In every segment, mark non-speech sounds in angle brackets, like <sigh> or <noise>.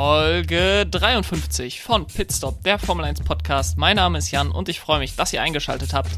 Folge 53 von Pitstop, der Formel 1 Podcast. Mein Name ist Jan und ich freue mich, dass ihr eingeschaltet habt.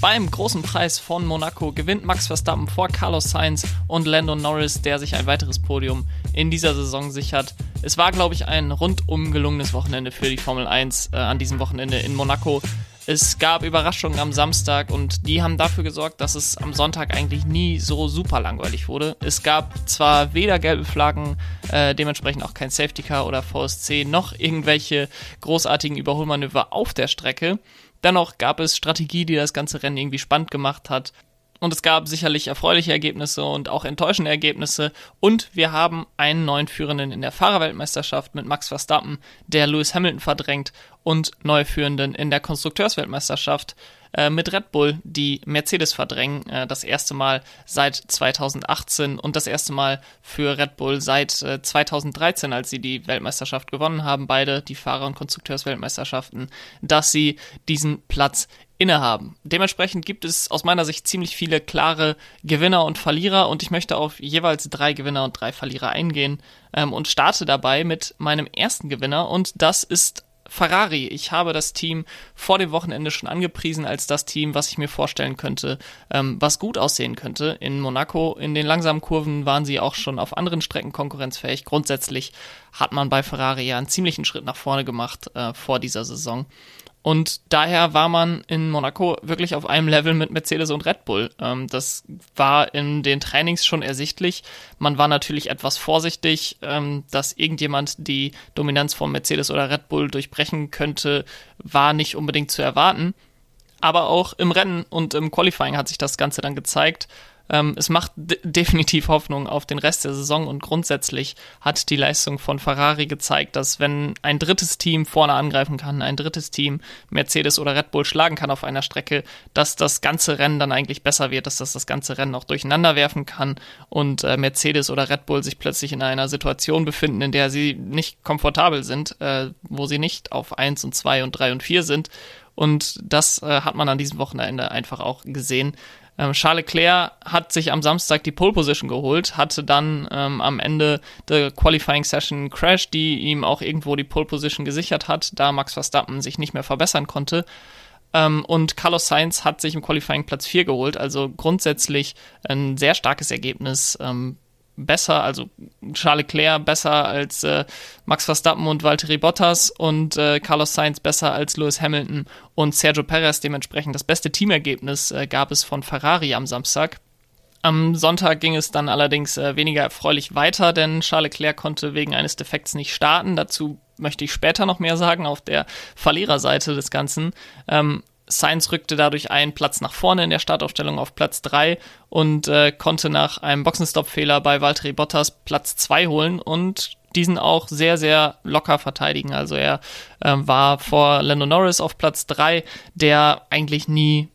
Beim großen Preis von Monaco gewinnt Max Verstappen vor Carlos Sainz und Lando Norris, der sich ein weiteres Podium in dieser Saison sichert. Es war, glaube ich, ein rundum gelungenes Wochenende für die Formel 1 äh, an diesem Wochenende in Monaco. Es gab Überraschungen am Samstag und die haben dafür gesorgt, dass es am Sonntag eigentlich nie so super langweilig wurde. Es gab zwar weder gelbe Flaggen, äh, dementsprechend auch kein Safety Car oder VSC, noch irgendwelche großartigen Überholmanöver auf der Strecke. Dennoch gab es Strategie, die das ganze Rennen irgendwie spannend gemacht hat. Und es gab sicherlich erfreuliche Ergebnisse und auch enttäuschende Ergebnisse. Und wir haben einen neuen Führenden in der Fahrerweltmeisterschaft mit Max Verstappen, der Lewis Hamilton verdrängt, und neue Führenden in der Konstrukteursweltmeisterschaft äh, mit Red Bull, die Mercedes verdrängen. Äh, das erste Mal seit 2018 und das erste Mal für Red Bull seit äh, 2013, als sie die Weltmeisterschaft gewonnen haben, beide die Fahrer- und Konstrukteursweltmeisterschaften, dass sie diesen Platz innehaben. Dementsprechend gibt es aus meiner Sicht ziemlich viele klare Gewinner und Verlierer und ich möchte auf jeweils drei Gewinner und drei Verlierer eingehen ähm, und starte dabei mit meinem ersten Gewinner und das ist Ferrari. Ich habe das Team vor dem Wochenende schon angepriesen als das Team, was ich mir vorstellen könnte, ähm, was gut aussehen könnte. In Monaco, in den langsamen Kurven waren sie auch schon auf anderen Strecken konkurrenzfähig. Grundsätzlich hat man bei Ferrari ja einen ziemlichen Schritt nach vorne gemacht äh, vor dieser Saison. Und daher war man in Monaco wirklich auf einem Level mit Mercedes und Red Bull. Ähm, das war in den Trainings schon ersichtlich. Man war natürlich etwas vorsichtig, ähm, dass irgendjemand die Dominanz von Mercedes oder Red Bull durchbrechen könnte, war nicht unbedingt zu erwarten. Aber auch im Rennen und im Qualifying hat sich das Ganze dann gezeigt. Ähm, es macht definitiv Hoffnung auf den Rest der Saison und grundsätzlich hat die Leistung von Ferrari gezeigt, dass wenn ein drittes Team vorne angreifen kann, ein drittes Team Mercedes oder Red Bull schlagen kann auf einer Strecke, dass das ganze Rennen dann eigentlich besser wird, dass das das ganze Rennen auch durcheinander werfen kann und äh, Mercedes oder Red Bull sich plötzlich in einer Situation befinden, in der sie nicht komfortabel sind, äh, wo sie nicht auf 1 und 2 und 3 und 4 sind. Und das äh, hat man an diesem Wochenende einfach auch gesehen. Ähm, Charles Leclerc hat sich am Samstag die Pole Position geholt, hatte dann ähm, am Ende der Qualifying Session Crash, die ihm auch irgendwo die Pole Position gesichert hat, da Max Verstappen sich nicht mehr verbessern konnte. Ähm, und Carlos Sainz hat sich im Qualifying Platz 4 geholt, also grundsätzlich ein sehr starkes Ergebnis. Besser, also Charles Leclerc besser als äh, Max Verstappen und Valtteri Bottas und äh, Carlos Sainz besser als Lewis Hamilton und Sergio Perez. Dementsprechend das beste Teamergebnis äh, gab es von Ferrari am Samstag. Am Sonntag ging es dann allerdings äh, weniger erfreulich weiter, denn Charles Leclerc konnte wegen eines Defekts nicht starten. Dazu möchte ich später noch mehr sagen auf der Verliererseite des Ganzen. Ähm, Sainz rückte dadurch einen Platz nach vorne in der Startaufstellung auf Platz 3 und äh, konnte nach einem Boxenstopp-Fehler bei Valtteri Bottas Platz 2 holen und diesen auch sehr, sehr locker verteidigen. Also er äh, war vor Lando Norris auf Platz 3, der eigentlich nie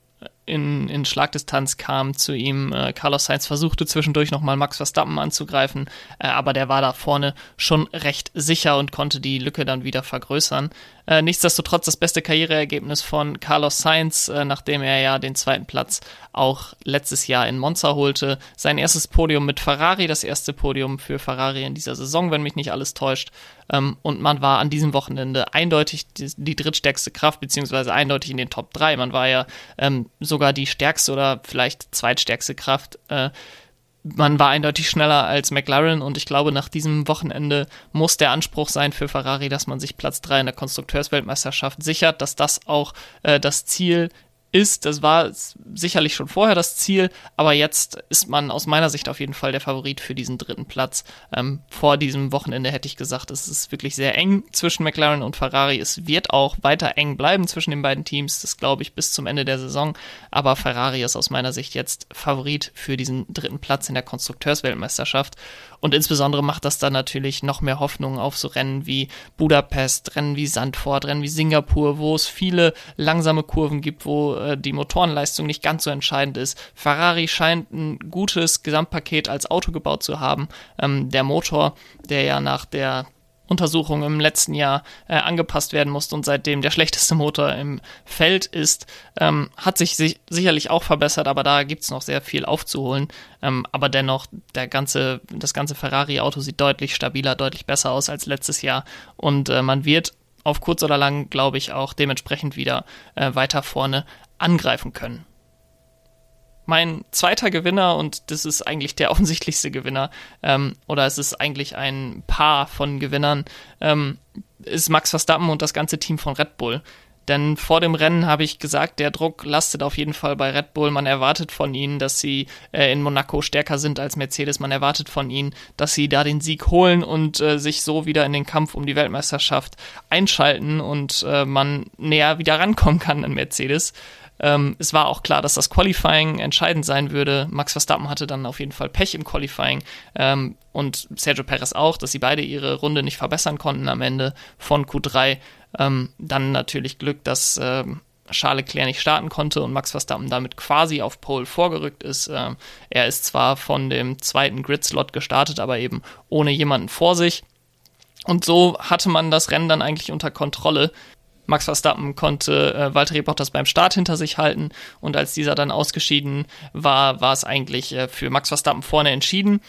in, in Schlagdistanz kam zu ihm. Äh, Carlos Sainz versuchte zwischendurch nochmal Max Verstappen anzugreifen, äh, aber der war da vorne schon recht sicher und konnte die Lücke dann wieder vergrößern. Äh, nichtsdestotrotz das beste Karriereergebnis von Carlos Sainz, äh, nachdem er ja den zweiten Platz auch letztes Jahr in Monza holte. Sein erstes Podium mit Ferrari, das erste Podium für Ferrari in dieser Saison, wenn mich nicht alles täuscht. Ähm, und man war an diesem Wochenende eindeutig die, die, drittstärkste Kraft, beziehungsweise eindeutig in den Top 3. Man war ja ähm, sogar die stärkste oder vielleicht zweitstärkste Kraft. Äh, man war eindeutig schneller als McLaren und ich glaube, nach diesem Wochenende muss der Anspruch sein für Ferrari, dass man sich Platz 3 in der Konstrukteursweltmeisterschaft sichert, dass das auch äh, das Ziel ist. Das war sicherlich schon vorher das Ziel, aber jetzt ist man aus meiner Sicht auf jeden Fall der Favorit für diesen dritten Platz. Ähm, vor diesem Wochenende hätte ich gesagt, es ist wirklich sehr eng zwischen McLaren und Ferrari. Es wird auch weiter eng bleiben zwischen den beiden Teams, das glaube ich bis zum Ende der Saison. Aber Ferrari ist aus meiner Sicht jetzt Favorit für diesen dritten Platz in der Konstrukteursweltmeisterschaft. Und insbesondere macht das dann natürlich noch mehr Hoffnung auf so Rennen wie Budapest, Rennen wie Sandford, Rennen wie Singapur, wo es viele langsame Kurven gibt, wo äh, die Motorenleistung nicht ganz so entscheidend ist. Ferrari scheint ein gutes Gesamtpaket als Auto gebaut zu haben. Ähm, der Motor, der ja nach der Untersuchung im letzten Jahr äh, angepasst werden musste und seitdem der schlechteste Motor im Feld ist, ähm, hat sich, sich sicherlich auch verbessert, aber da gibt es noch sehr viel aufzuholen. Ähm, aber dennoch, der ganze, das ganze Ferrari-Auto sieht deutlich stabiler, deutlich besser aus als letztes Jahr und äh, man wird auf kurz oder lang, glaube ich, auch dementsprechend wieder äh, weiter vorne angreifen können. Mein zweiter Gewinner, und das ist eigentlich der <laughs> offensichtlichste Gewinner, ähm, oder es ist eigentlich ein Paar von Gewinnern, ähm, ist Max Verstappen und das ganze Team von Red Bull. Denn vor dem Rennen habe ich gesagt, der Druck lastet auf jeden Fall bei Red Bull. Man erwartet von ihnen, dass sie äh, in Monaco stärker sind als Mercedes. Man erwartet von ihnen, dass sie da den Sieg holen und äh, sich so wieder in den Kampf um die Weltmeisterschaft einschalten und äh, man näher wieder rankommen kann an Mercedes. Ähm, es war auch klar, dass das Qualifying entscheidend sein würde. Max Verstappen hatte dann auf jeden Fall Pech im Qualifying ähm, und Sergio Perez auch, dass sie beide ihre Runde nicht verbessern konnten am Ende von Q3. Ähm, dann natürlich Glück, dass ähm, Charles Leclerc nicht starten konnte und Max Verstappen damit quasi auf Pole vorgerückt ist. Ähm, er ist zwar von dem zweiten Grid-Slot gestartet, aber eben ohne jemanden vor sich. Und so hatte man das Rennen dann eigentlich unter Kontrolle. Max Verstappen konnte äh, Valtteri Bottas beim Start hinter sich halten und als dieser dann ausgeschieden war, war es eigentlich äh, für Max Verstappen vorne entschieden.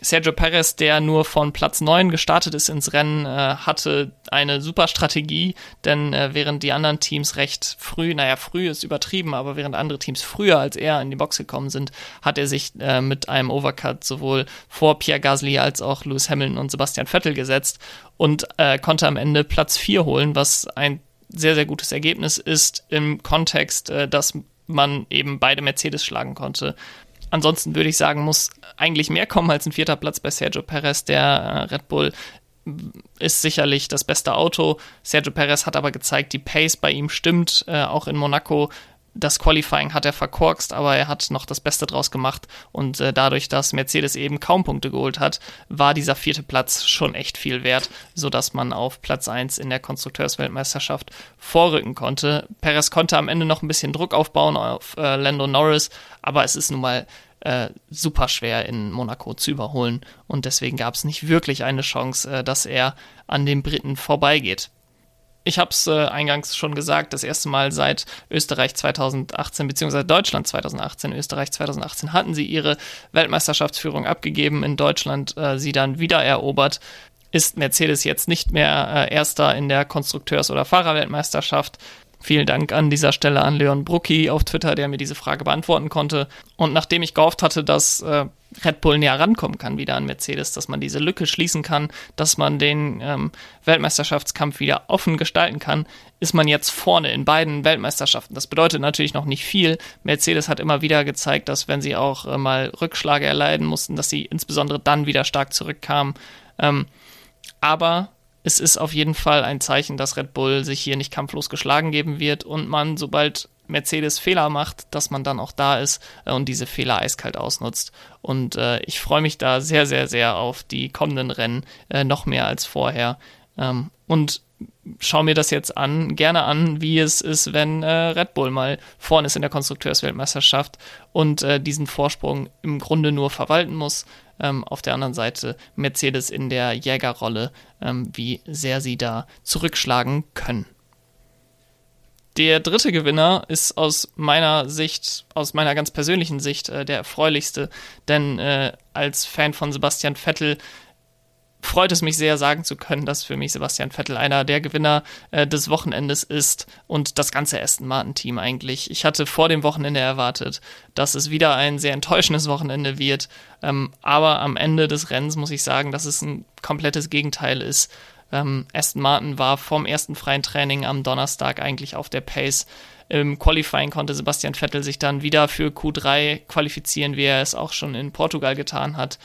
Sergio Perez, der nur von Platz 9 gestartet ist ins Rennen, äh, hatte eine super Strategie, denn äh, während die anderen Teams recht früh, naja, früh ist übertrieben, aber während andere Teams früher als er in die Box gekommen sind, hat er sich äh, mit einem Overcut sowohl vor Pierre Gasly als auch Lewis Hamilton und Sebastian Vettel gesetzt und äh, konnte am Ende Platz 4 holen, was ein sehr, sehr gutes Ergebnis ist im Kontext, äh, dass man eben beide Mercedes schlagen konnte. Ansonsten würde ich sagen, muss eigentlich mehr kommen als ein vierter Platz bei Sergio Perez. Der äh, Red Bull ist sicherlich das beste Auto. Sergio Perez hat aber gezeigt, die Pace bei ihm stimmt. Äh, auch in Monaco das Qualifying hat er verkorkst, aber er hat noch das Beste draus gemacht. Und äh, dadurch, dass Mercedes eben kaum Punkte geholt hat, war dieser vierte Platz schon echt viel wert, sodass man auf Platz 1 in der Konstrukteursweltmeisterschaft vorrücken konnte. Perez konnte am Ende noch ein bisschen Druck aufbauen auf äh, Lando Norris, aber es ist nun mal äh, super schwer in Monaco zu überholen. Und deswegen gab es nicht wirklich eine Chance, äh, dass er an den Briten vorbeigeht ich habe es äh, eingangs schon gesagt, das erste Mal seit Österreich 2018 beziehungsweise Deutschland 2018, Österreich 2018 hatten sie ihre Weltmeisterschaftsführung abgegeben, in Deutschland äh, sie dann wieder erobert. Ist Mercedes jetzt nicht mehr äh, Erster in der Konstrukteurs- oder Fahrerweltmeisterschaft, Vielen Dank an dieser Stelle an Leon Brucki auf Twitter, der mir diese Frage beantworten konnte. Und nachdem ich gehofft hatte, dass äh, Red Bull näher rankommen kann wieder an Mercedes, dass man diese Lücke schließen kann, dass man den ähm, Weltmeisterschaftskampf wieder offen gestalten kann, ist man jetzt vorne in beiden Weltmeisterschaften. Das bedeutet natürlich noch nicht viel. Mercedes hat immer wieder gezeigt, dass wenn sie auch äh, mal Rückschläge erleiden mussten, dass sie insbesondere dann wieder stark zurückkamen. Ähm, aber es ist auf jeden Fall ein Zeichen, dass Red Bull sich hier nicht kampflos geschlagen geben wird und man, sobald Mercedes Fehler macht, dass man dann auch da ist äh, und diese Fehler eiskalt ausnutzt. Und äh, ich freue mich da sehr, sehr, sehr auf die kommenden Rennen, äh, noch mehr als vorher. Ähm, und schaue mir das jetzt an, gerne an, wie es ist, wenn äh, Red Bull mal vorne ist in der Konstrukteursweltmeisterschaft und äh, diesen Vorsprung im Grunde nur verwalten muss ähm, auf der anderen Seite Mercedes in der Jägerrolle, ähm, wie sehr sie da zurückschlagen können. Der dritte Gewinner ist aus meiner Sicht, aus meiner ganz persönlichen Sicht, äh, der erfreulichste, denn äh, als Fan von Sebastian Vettel freut es mich sehr, sagen zu können, dass für mich Sebastian Vettel einer der Gewinner äh, des Wochenendes ist und das ganze Aston Martin-Team eigentlich. Ich hatte vor dem Wochenende erwartet, dass es wieder ein sehr enttäuschendes Wochenende wird, ähm, aber am Ende des Rennens muss ich sagen, dass es ein komplettes Gegenteil ist. Ähm, Aston Martin war vom ersten freien Training am Donnerstag eigentlich auf der Pace. Im Qualifying konnte Sebastian Vettel sich dann wieder für Q3 qualifizieren, wie er es auch schon in Portugal getan hat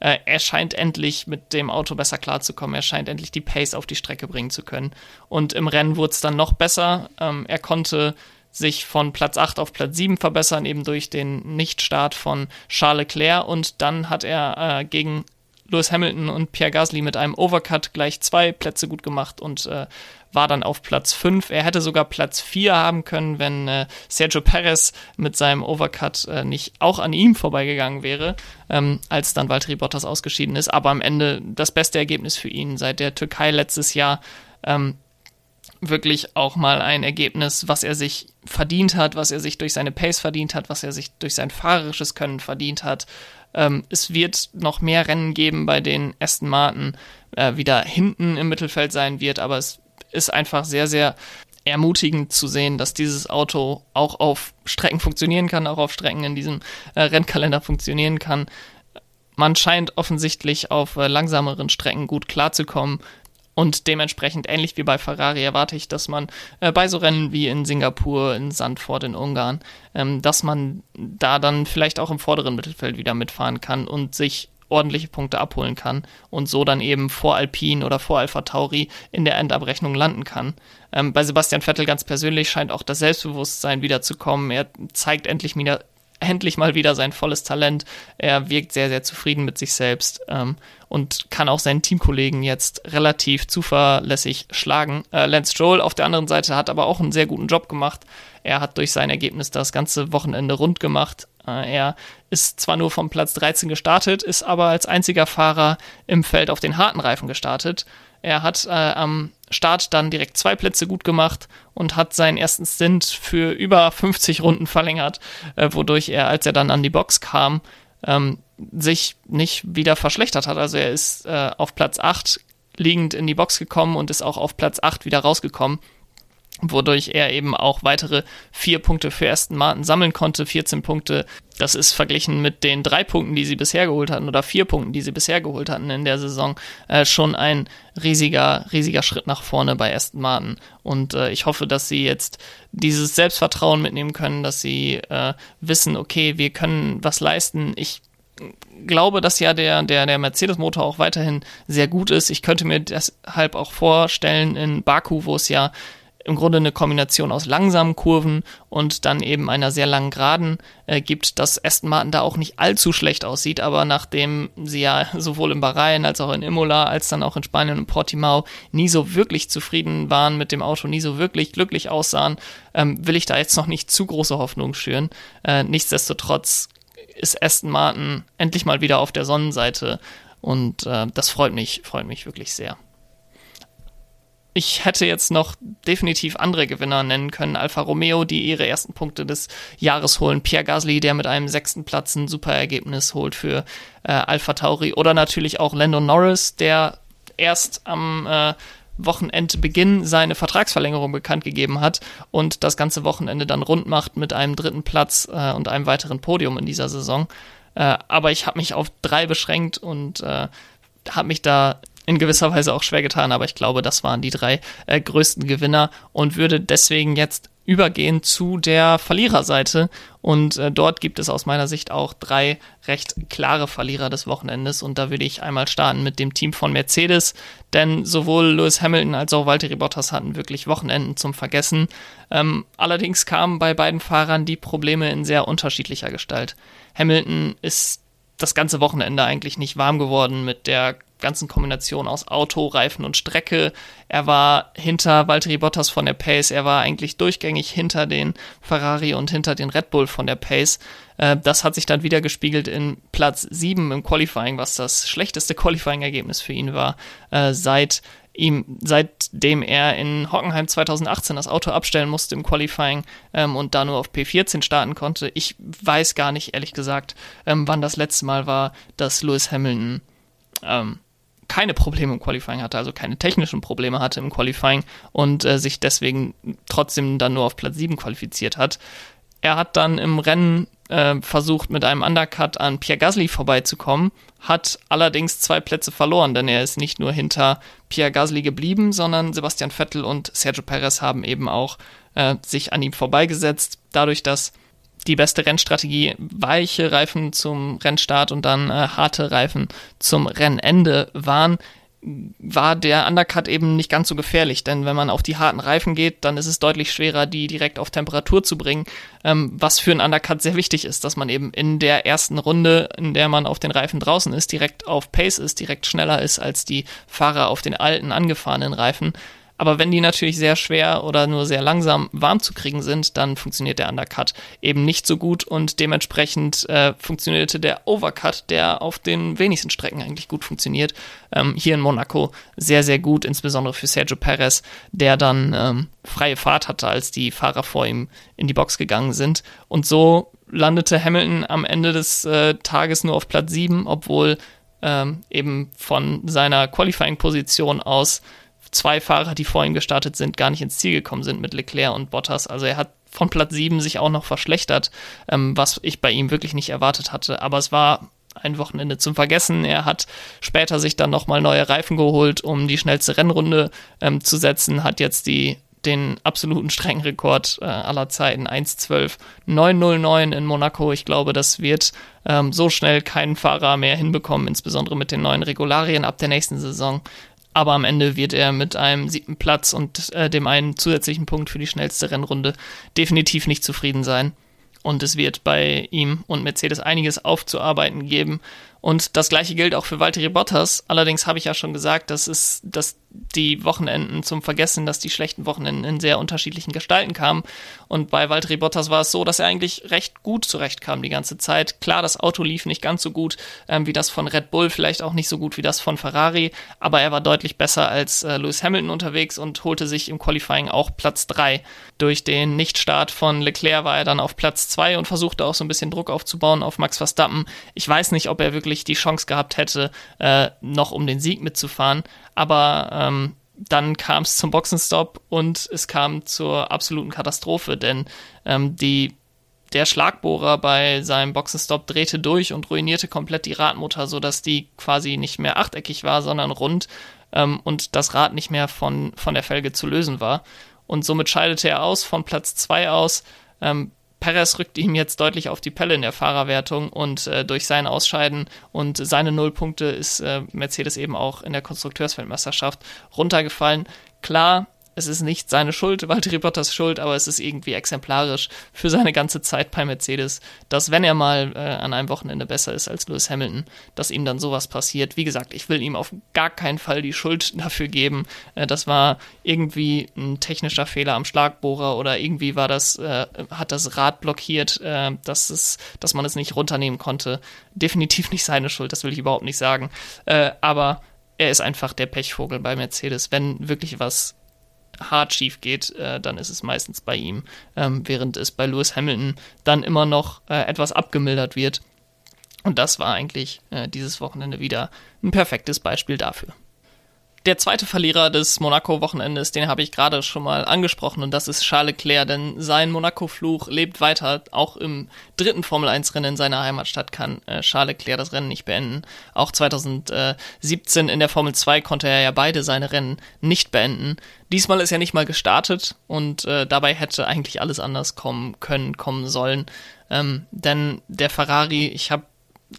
äh, er scheint endlich mit dem Auto besser klarzukommen. Er scheint endlich die Pace auf die Strecke bringen zu können. Und im Rennen wurde es dann noch besser. Ähm, er konnte sich von Platz 8 auf Platz 7 verbessern, eben durch den Nichtstart von Charles Leclerc. Und dann hat er äh, gegen Lewis Hamilton und Pierre Gasly mit einem Overcut gleich zwei Plätze gut gemacht und äh, war dann auf Platz 5. Er hätte sogar Platz 4 haben können, wenn äh, Sergio Perez mit seinem Overcut äh, nicht auch an ihm vorbeigegangen wäre, ähm, als dann Valtteri Bottas ausgeschieden ist. Aber am Ende das beste Ergebnis für ihn seit der Türkei letztes Jahr. Ähm, wirklich auch mal ein Ergebnis, was er sich verdient hat, was er sich durch seine Pace verdient hat, was er sich durch sein fahrerisches Können verdient hat. Ähm, es wird noch mehr Rennen geben, bei denen Aston Martin äh, wieder hinten im Mittelfeld sein wird, aber es ist einfach sehr, sehr ermutigend zu sehen, dass dieses Auto auch auf Strecken funktionieren kann, auch auf Strecken in diesem äh, Rennkalender funktionieren kann. Man scheint offensichtlich auf äh, langsameren Strecken gut klarzukommen. Und dementsprechend, ähnlich wie bei Ferrari, erwarte ich, dass man äh, bei so Rennen wie in Singapur, in Sandford, in Ungarn, ähm, dass man da dann vielleicht auch im vorderen Mittelfeld wieder mitfahren kann und sich ordentliche Punkte abholen kann und so dann eben vor Alpine oder vor Alpha Tauri in der Endabrechnung landen kann. Ähm, bei Sebastian Vettel ganz persönlich scheint auch das Selbstbewusstsein wiederzukommen. Er zeigt endlich wieder, endlich mal wieder sein volles Talent. Er wirkt sehr, sehr zufrieden mit sich selbst ähm, und kann auch seinen Teamkollegen jetzt relativ zuverlässig schlagen. Äh, Lance Stroll auf der anderen Seite hat aber auch einen sehr guten Job gemacht. Er hat durch sein Ergebnis das ganze Wochenende rund gemacht. Äh, er ist zwar nur vom Platz 13 gestartet, ist aber als einziger Fahrer im Feld auf den harten Reifen gestartet. Er hat äh, am Start dann direkt zwei Plätze gut gemacht und hat seinen ersten Stint für über 50 Runden verlängert, äh, wodurch er, als er dann an die Box kam, ähm, sich nicht wieder verschlechtert hat. Also er ist äh, auf Platz 8 liegend in die Box gekommen und ist auch auf Platz 8 wieder rausgekommen wodurch er eben auch weitere vier Punkte für Aston Martin sammeln konnte. 14 Punkte, das ist verglichen mit den drei Punkten, die sie bisher geholt hatten oder vier Punkten, die sie bisher geholt hatten in der Saison, äh, schon ein riesiger, riesiger Schritt nach vorne bei Aston Martin. Und äh, ich hoffe, dass sie jetzt dieses Selbstvertrauen mitnehmen können, dass sie äh, wissen, okay, wir können was leisten. Ich glaube, dass ja der, der, der Mercedes-Motor auch weiterhin sehr gut ist. Ich könnte mir deshalb auch vorstellen, in Baku, wo es ja im Grunde eine Kombination aus langsamen Kurven und dann eben einer sehr langen Geraden äh, gibt, dass Aston Martin da auch nicht allzu schlecht aussieht, aber nachdem sie ja sowohl in Bahrain als auch in Imola, als dann auch in Spanien und Portimao nie so wirklich zufrieden waren mit dem Auto, nie so wirklich glücklich aussahen, ähm, will ich da jetzt noch nicht zu große Hoffnung schüren. Äh, nichtsdestotrotz ist Aston Martin endlich mal wieder auf der Sonnenseite und äh, das freut mich, freut mich wirklich sehr ich hätte jetzt noch definitiv andere Gewinner nennen können. Alfa Romeo, die ihre ersten Punkte des Jahres holen. Pierre Gasly, der mit einem sechsten Platz ein super Ergebnis holt für äh, Alpha Tauri. Oder natürlich auch Lando Norris, der erst am äh, Wochenendbeginn seine Vertragsverlängerung bekannt gegeben hat und das ganze Wochenende dann rund macht mit einem dritten Platz äh, und einem weiteren Podium in dieser Saison. Äh, aber ich habe mich auf drei beschränkt und äh, habe mich da in gewisser Weise auch schwer getan, aber ich glaube, das waren die drei äh, größten Gewinner und würde deswegen jetzt übergehen zu der Verliererseite. Und äh, dort gibt es aus meiner Sicht auch drei recht klare Verlierer des Wochenendes. Und da würde ich einmal starten mit dem Team von Mercedes, denn sowohl Lewis Hamilton als auch Valtteri Bottas hatten wirklich Wochenenden zum Vergessen. Ähm, allerdings kamen bei beiden Fahrern die Probleme in sehr unterschiedlicher Gestalt. Hamilton ist das ganze Wochenende eigentlich nicht warm geworden mit der ganzen Kombination aus Auto, Reifen und Strecke. Er war hinter Valtteri Bottas von der Pace, er war eigentlich durchgängig hinter den Ferrari und hinter den Red Bull von der Pace. Äh, das hat sich dann wieder gespiegelt in Platz 7 im Qualifying, was das schlechteste Qualifying-Ergebnis für ihn war, äh, seit ihm, seitdem er in Hockenheim 2018 das Auto abstellen musste im Qualifying ähm, und da nur auf P14 starten konnte. Ich weiß gar nicht, ehrlich gesagt, ähm, wann das letzte Mal war, dass Lewis Hamilton ähm, keine Probleme im Qualifying hatte, also keine technischen Probleme hatte im Qualifying und äh, sich deswegen trotzdem dann nur auf Platz 7 qualifiziert hat. Er hat dann im Rennen äh, versucht, mit einem Undercut an Pierre Gasly vorbeizukommen, hat allerdings zwei Plätze verloren, denn er ist nicht nur hinter Pierre Gasly geblieben, sondern Sebastian Vettel und Sergio Perez haben eben auch äh, sich an ihm vorbeigesetzt, dadurch, dass die beste Rennstrategie weiche Reifen zum Rennstart und dann äh, harte Reifen zum Rennende waren, war der Undercut eben nicht ganz so gefährlich, denn wenn man auf die harten Reifen geht, dann ist es deutlich schwerer, die direkt auf Temperatur zu bringen, ähm, was für einen Undercut sehr wichtig ist, dass man eben in der ersten Runde, in der man auf den Reifen draußen ist, direkt auf Pace ist, direkt schneller ist als die Fahrer auf den alten angefahrenen Reifen. Aber wenn die natürlich sehr schwer oder nur sehr langsam warm zu kriegen sind, dann funktioniert der Undercut eben nicht so gut und dementsprechend äh, funktionierte der Overcut, der auf den wenigsten Strecken eigentlich gut funktioniert, ähm, hier in Monaco sehr, sehr gut, insbesondere für Sergio Perez, der dann ähm, freie Fahrt hatte, als die Fahrer vor ihm in die Box gegangen sind. Und so landete Hamilton am Ende des äh, Tages nur auf Platz 7, obwohl ähm, eben von seiner Qualifying-Position aus zwei Fahrer, die vor ihm gestartet sind, gar nicht ins Ziel gekommen sind mit Leclerc und Bottas. Also er hat von Platz 7 sich auch noch verschlechtert, ähm, was ich bei ihm wirklich nicht erwartet hatte. Aber es war ein Wochenende zum Vergessen. Er hat später sich dann nochmal neue Reifen geholt, um die schnellste Rennrunde ähm, zu setzen, hat jetzt die den absoluten Streckenrekord äh, aller Zeiten 1.12.909 in Monaco. Ich glaube, das wird ähm, so schnell kein Fahrer mehr hinbekommen, insbesondere mit den neuen Regularien ab der nächsten Saison aber am Ende wird er mit einem siebten Platz und äh, dem einen zusätzlichen Punkt für die schnellste Rennrunde definitiv nicht zufrieden sein. Und es wird bei ihm und Mercedes einiges aufzuarbeiten geben. Und das gleiche gilt auch für Valtteri Bottas. Allerdings habe ich ja schon gesagt, dass es, dass die Wochenenden zum Vergessen, dass die schlechten Wochenenden in sehr unterschiedlichen Gestalten kamen. Und bei Valtteri Bottas war es so, dass er eigentlich recht gut zurechtkam die ganze Zeit. Klar, das Auto lief nicht ganz so gut ähm, wie das von Red Bull, vielleicht auch nicht so gut wie das von Ferrari, aber er war deutlich besser als äh, Lewis Hamilton unterwegs und holte sich im Qualifying auch Platz 3. Durch den Nichtstart von Leclerc war er dann auf Platz 2 und versuchte auch so ein bisschen Druck aufzubauen auf Max Verstappen. Ich weiß nicht, ob er wirklich die Chance gehabt hätte, äh, noch um den Sieg mitzufahren, aber ähm, dann kam es zum Boxenstopp und es kam zur absoluten Katastrophe, denn ähm, die, der Schlagbohrer bei seinem Boxenstopp drehte durch und ruinierte komplett die Radmutter, sodass die quasi nicht mehr achteckig war, sondern rund ähm, und das Rad nicht mehr von, von der Felge zu lösen war. Und somit scheidete er aus, von Platz 2 aus. Ähm, Perez rückt ihm jetzt deutlich auf die Pelle in der Fahrerwertung und äh, durch sein Ausscheiden und seine Nullpunkte ist äh, Mercedes eben auch in der Konstrukteursweltmeisterschaft runtergefallen. Klar, es ist nicht seine Schuld, Valtteri Bottas Schuld, aber es ist irgendwie exemplarisch für seine ganze Zeit bei Mercedes, dass wenn er mal äh, an einem Wochenende besser ist als Lewis Hamilton, dass ihm dann sowas passiert. Wie gesagt, ich will ihm auf gar keinen Fall die Schuld <laughs> dafür geben. Äh, das war irgendwie ein technischer Fehler am Schlagbohrer oder irgendwie war das, äh, hat das Rad blockiert, äh, dass es, dass man es nicht runternehmen konnte. Definitiv nicht seine Schuld, das will ich überhaupt nicht sagen. Äh, aber er ist einfach der Pechvogel bei Mercedes. Wenn wirklich was hart schief geht, äh, dann ist es meistens bei ihm, ähm, während es bei Lewis Hamilton dann immer noch äh, etwas abgemildert wird. Und das war eigentlich äh, dieses Wochenende wieder ein perfektes Beispiel dafür. Der zweite Verlierer des Monaco-Wochenendes, den habe ich gerade schon mal angesprochen, und das ist Charles Leclerc, denn sein Monaco-Fluch lebt weiter. Auch im dritten Formel-1-Rennen in seiner Heimatstadt kann äh, Charles Leclerc das Rennen nicht beenden. Auch 2017 in der Formel 2 konnte er ja beide seine Rennen nicht beenden. Diesmal ist er nicht mal gestartet und äh, dabei hätte eigentlich alles anders kommen können, kommen sollen. Ähm, denn der Ferrari, ich habe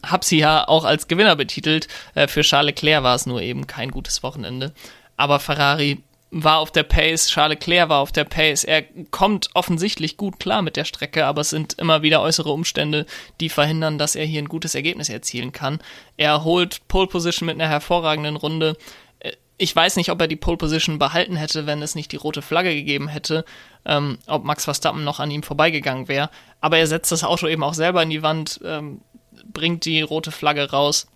habe sie ja auch als Gewinner betitelt. Äh, für Charles Leclerc war es nur eben kein gutes Wochenende. Aber Ferrari war auf der Pace, Charles Leclerc war auf der Pace. Er kommt offensichtlich gut klar mit der Strecke, aber es sind immer wieder äußere Umstände, die verhindern, dass er hier ein gutes Ergebnis erzielen kann. Er holt Pole Position mit einer hervorragenden Runde. Äh, ich weiß nicht, ob er die Pole Position behalten hätte, wenn es nicht die rote Flagge gegeben hätte, ähm, ob Max Verstappen noch an ihm vorbeigegangen wäre. Aber er setzt das Auto eben auch selber in die Wand. Ähm, bringt die rote Flagge raus.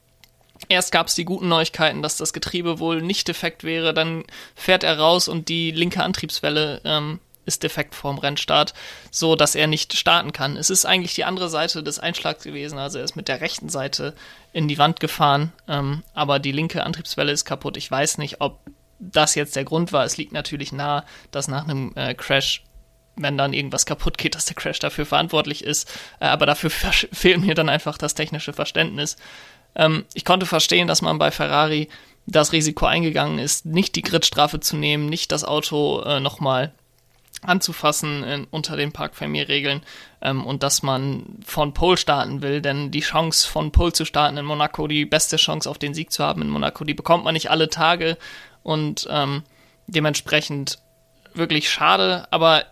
Erst gab es die guten Neuigkeiten, dass das Getriebe wohl nicht defekt wäre, dann fährt er raus und die linke Antriebswelle ähm, ist defekt vorm Rennstart, so dass er nicht starten kann. Es ist eigentlich die andere Seite des Einschlags gewesen, also er ist mit der rechten Seite in die Wand gefahren, ähm, aber die linke Antriebswelle ist kaputt. Ich weiß nicht, ob das jetzt der Grund war. Es liegt natürlich nahe, dass nach einem äh, Crash wenn dann irgendwas kaputt geht, dass der Crash dafür verantwortlich ist. Äh, aber dafür <laughs> fehlt mir dann einfach das technische Verständnis. Ähm, ich konnte verstehen, dass man bei Ferrari das Risiko eingegangen ist, nicht die Gridstrafe zu nehmen, nicht das Auto äh, nochmal anzufassen unter den Park Fermier-Regeln ähm, und dass man von Pole starten will, denn die Chance von Pole zu starten in Monaco, die beste Chance auf den Sieg zu haben in Monaco, die bekommt man nicht alle Tage und ähm, dementsprechend wirklich schade, aber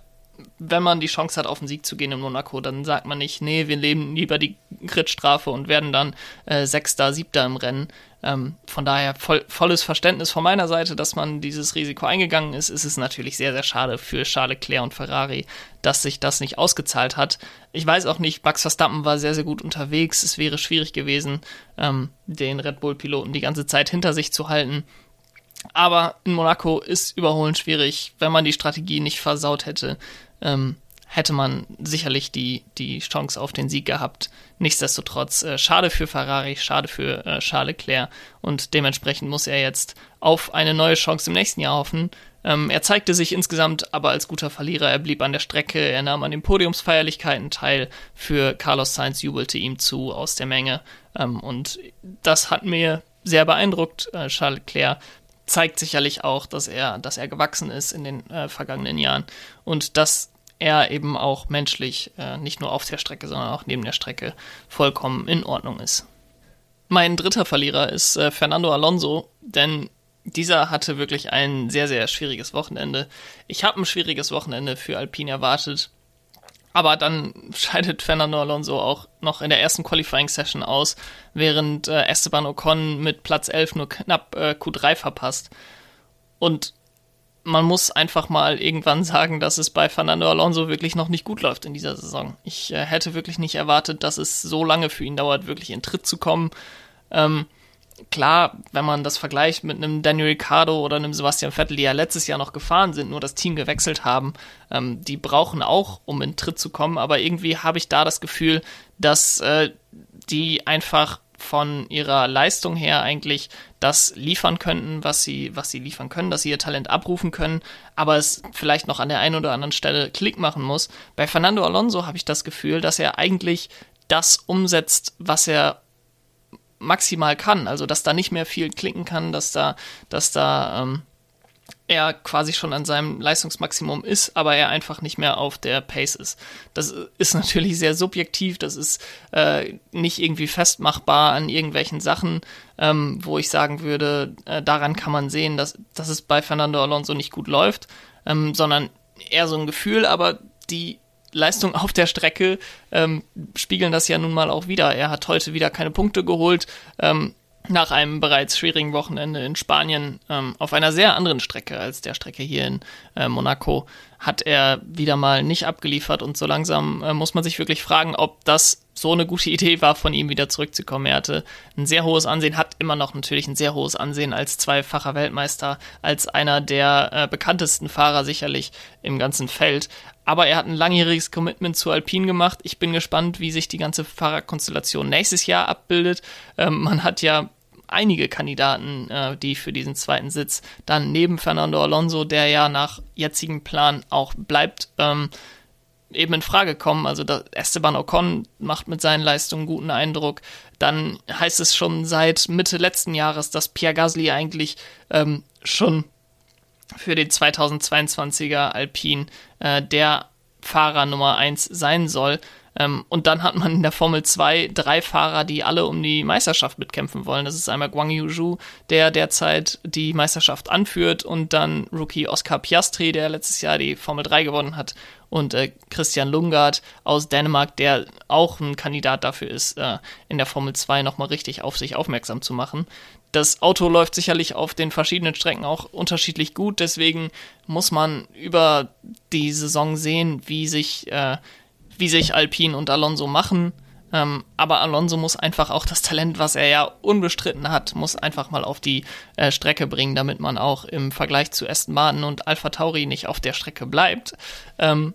wenn man die Chance hat, auf den Sieg zu gehen in Monaco, dann sagt man nicht, nee, wir leben lieber die Gridstrafe und werden dann äh, Sechster, Siebter im Rennen. Ähm, von daher voll, volles Verständnis von meiner Seite, dass man dieses Risiko eingegangen ist. Es ist natürlich sehr, sehr schade für Charles Leclerc und Ferrari, dass sich das nicht ausgezahlt hat. Ich weiß auch nicht, Max Verstappen war sehr, sehr gut unterwegs. Es wäre schwierig gewesen, ähm, den Red Bull-Piloten die ganze Zeit hinter sich zu halten. Aber in Monaco ist Überholen schwierig, wenn man die Strategie nicht versaut hätte ähm, hätte man sicherlich die, die Chance auf den Sieg gehabt. Nichtsdestotrotz, äh, schade für Ferrari, schade für äh, Charles Leclerc und dementsprechend muss er jetzt auf eine neue Chance im nächsten Jahr hoffen. Ähm, er zeigte sich insgesamt aber als guter Verlierer. Er blieb an der Strecke, er nahm an den Podiumsfeierlichkeiten teil. Für Carlos Sainz jubelte ihm zu aus der Menge. Ähm, und das hat mir sehr beeindruckt. Äh, Charles Leclerc zeigt sicherlich auch, dass er, dass er gewachsen ist in den äh, vergangenen Jahren und dass er eben auch menschlich äh, nicht nur auf der Strecke, sondern auch neben der Strecke vollkommen in Ordnung ist. Mein dritter Verlierer ist äh, Fernando Alonso, denn dieser hatte wirklich ein sehr, sehr schwieriges Wochenende. Ich habe ein schwieriges Wochenende für Alpine erwartet. Aber dann scheidet Fernando Alonso auch noch in der ersten Qualifying-Session aus, während äh, Esteban Ocon mit Platz 11 nur knapp äh, Q3 verpasst. Und man muss einfach mal irgendwann sagen, dass es bei Fernando Alonso wirklich noch nicht gut läuft in dieser Saison. Ich äh, hätte wirklich nicht erwartet, dass es so lange für ihn dauert, wirklich in Tritt zu kommen. Ähm, klar, wenn man das vergleicht mit einem Daniel Ricciardo oder einem Sebastian Vettel, die ja letztes Jahr noch gefahren sind, nur das Team gewechselt haben, ähm, die brauchen auch, um in Tritt zu kommen. Aber irgendwie habe ich da das Gefühl, dass äh, die einfach von ihrer Leistung her eigentlich das liefern könnten, was sie, was sie liefern können, dass sie ihr Talent abrufen können, aber es vielleicht noch an der einen oder anderen Stelle Klick machen muss. Bei Fernando Alonso habe ich das Gefühl, dass er eigentlich das umsetzt, was er maximal kann. Also, dass da nicht mehr viel klicken kann, dass da, dass da ähm, er quasi schon an seinem Leistungsmaximum ist, aber er einfach nicht mehr auf der Pace ist. Das ist natürlich sehr subjektiv, das ist äh, nicht irgendwie festmachbar an irgendwelchen Sachen, ähm, wo ich sagen würde, äh, daran kann man sehen, dass, dass es bei Fernando Alonso nicht gut läuft, ähm, sondern eher so ein Gefühl, aber die Leistung auf der Strecke ähm, spiegeln das ja nun mal auch wieder. Er hat heute wieder keine Punkte geholt. Ähm, nach einem bereits schwierigen Wochenende in Spanien ähm, auf einer sehr anderen Strecke als der Strecke hier in äh, Monaco hat er wieder mal nicht abgeliefert und so langsam äh, muss man sich wirklich fragen, ob das so eine gute <laughs> Idee war, von ihm wieder zurückzukommen. Er hatte ein sehr hohes Ansehen, hat immer noch natürlich ein sehr hohes Ansehen als zweifacher Weltmeister, als einer der äh, bekanntesten Fahrer sicherlich im ganzen Feld. Aber er hat ein langjähriges Commitment zu Alpine gemacht. Ich bin gespannt, wie sich die ganze Fahrerkonstellation nächstes Jahr abbildet. Ähm, man hat ja einige Kandidaten, äh, die für diesen zweiten Sitz dann neben Fernando Alonso, der ja nach jetzigem Plan auch bleibt, ähm, eben in Frage kommen. Also Esteban Ocon macht mit seinen Leistungen guten Eindruck. Dann heißt es schon seit Mitte letzten Jahres, dass Pierre Gasly eigentlich ähm, schon für den 2022er Alpine äh, der Fahrer Nummer 1 sein soll. Ähm, und dann hat man in der Formel 2 drei Fahrer, die alle um die Meisterschaft mitkämpfen wollen. Das ist einmal Guang Yuzhu, der derzeit die Meisterschaft anführt, und dann Rookie Oscar Piastri, der letztes Jahr die Formel 3 gewonnen hat, und äh, Christian Lungard aus Dänemark, der auch ein Kandidat dafür ist, äh, in der Formel 2 nochmal richtig auf sich aufmerksam zu machen. Das Auto läuft sicherlich auf den verschiedenen Strecken auch unterschiedlich gut, deswegen muss man über die Saison sehen, wie sich äh, wie sich Alpine und Alonso machen. Ähm, aber Alonso muss einfach auch das Talent, was er ja unbestritten hat, muss einfach mal auf die äh, Strecke bringen, damit man auch im Vergleich zu Aston Martin und Alpha Tauri nicht auf der Strecke bleibt. Ähm,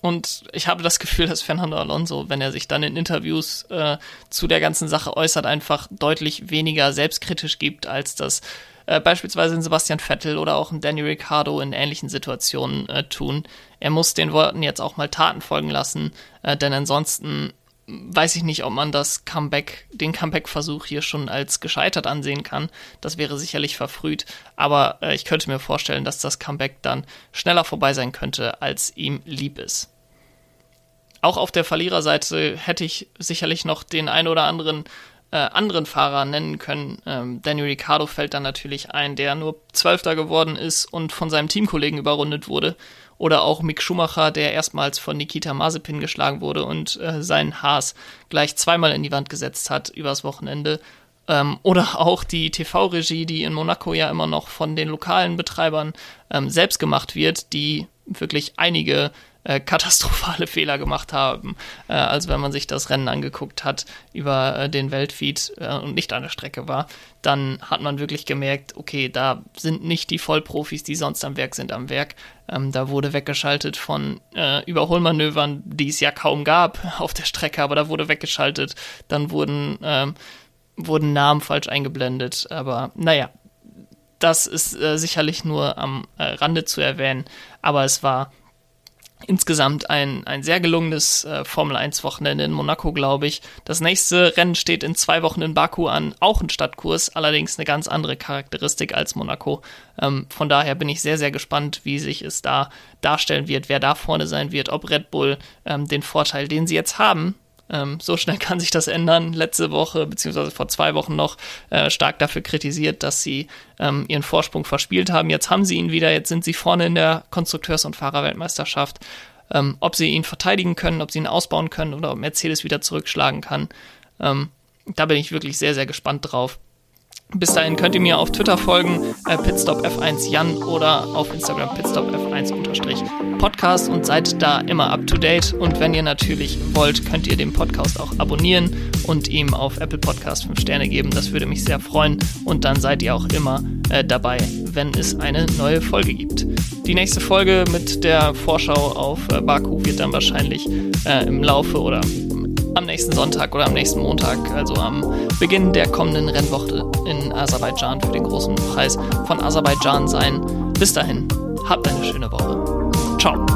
und ich habe das Gefühl, dass Fernando Alonso, wenn er sich dann in Interviews äh, zu der ganzen Sache äußert, einfach deutlich weniger selbstkritisch gibt, als das äh, beispielsweise ein Sebastian Vettel oder auch ein Danny Ricciardo in ähnlichen Situationen äh, tun. Er muss den Worten jetzt auch mal Taten folgen lassen, äh, denn ansonsten weiß ich nicht, ob man das Comeback, den Comeback-Versuch hier schon als gescheitert ansehen kann. Das wäre sicherlich verfrüht, aber äh, ich könnte mir vorstellen, dass das Comeback dann schneller vorbei sein könnte, als ihm lieb ist. Auch auf der Verliererseite hätte ich sicherlich noch den ein oder anderen äh, anderen Fahrer nennen können. Ähm, Daniel Ricciardo fällt dann natürlich ein, der nur Zwölfter geworden ist und von seinem Teamkollegen überrundet wurde. Oder auch Mick Schumacher, der erstmals von Nikita Mazepin geschlagen wurde und äh, seinen Haas gleich zweimal in die Wand gesetzt hat übers Wochenende. Ähm, oder auch die TV-Regie, die in Monaco ja immer noch von den lokalen Betreibern ähm, selbst gemacht wird, die wirklich einige äh, katastrophale <laughs> Fehler gemacht haben. Äh, also wenn man sich das Rennen angeguckt hat über äh, den Weltfeed äh, und nicht an der Strecke war, dann hat man wirklich gemerkt, okay, da sind nicht die Vollprofis, die sonst am Werk sind, am Werk. Ähm, da wurde weggeschaltet von äh, Überholmanövern, die es ja kaum gab <laughs> auf der Strecke, aber da wurde weggeschaltet. Dann wurden, ähm, wurden Namen falsch eingeblendet. Aber naja, das ist äh, sicherlich nur am äh, Rande zu erwähnen, aber es war insgesamt ein, ein sehr gelungenes äh, Formel 1 Wochenende in Monaco, glaube ich. Das nächste Rennen steht in zwei Wochen in Baku an, auch ein Stadtkurs, allerdings eine ganz andere Charakteristik als Monaco. Ähm, von daher bin ich sehr, sehr gespannt, wie sich es da darstellen wird, wer da vorne sein wird, ob Red Bull ähm, den Vorteil, den sie jetzt haben, ähm, so schnell <laughs> kann sich das ändern. Letzte Woche, beziehungsweise vor zwei Wochen noch, äh, stark dafür kritisiert, dass sie ähm, ihren Vorsprung verspielt haben. Jetzt haben sie ihn wieder, jetzt sind sie vorne in der Konstrukteurs- und Fahrerweltmeisterschaft. Ähm, ob sie ihn verteidigen können, ob sie ihn ausbauen können oder ob Mercedes wieder zurückschlagen kann. Ähm, da bin ich wirklich sehr, sehr gespannt drauf. Bis dahin könnt ihr mir auf Twitter folgen, äh, pitstopf1 Jan oder auf Instagram pitstopf1-podcast und seid da immer up to date. Und wenn ihr natürlich wollt, könnt ihr den Podcast auch abonnieren und ihm auf Apple Podcast 5 Sterne geben. Das würde mich sehr freuen. Und dann seid ihr auch immer äh, dabei, wenn es eine neue Folge gibt. Die nächste Folge mit der Vorschau auf äh, Baku wird dann wahrscheinlich äh, im Laufe oder am nächsten Sonntag oder am nächsten Montag, also am Beginn der kommenden Rennwoche in Aserbaidschan für den großen Preis von Aserbaidschan sein. Bis dahin, habt eine schöne Woche. Ciao.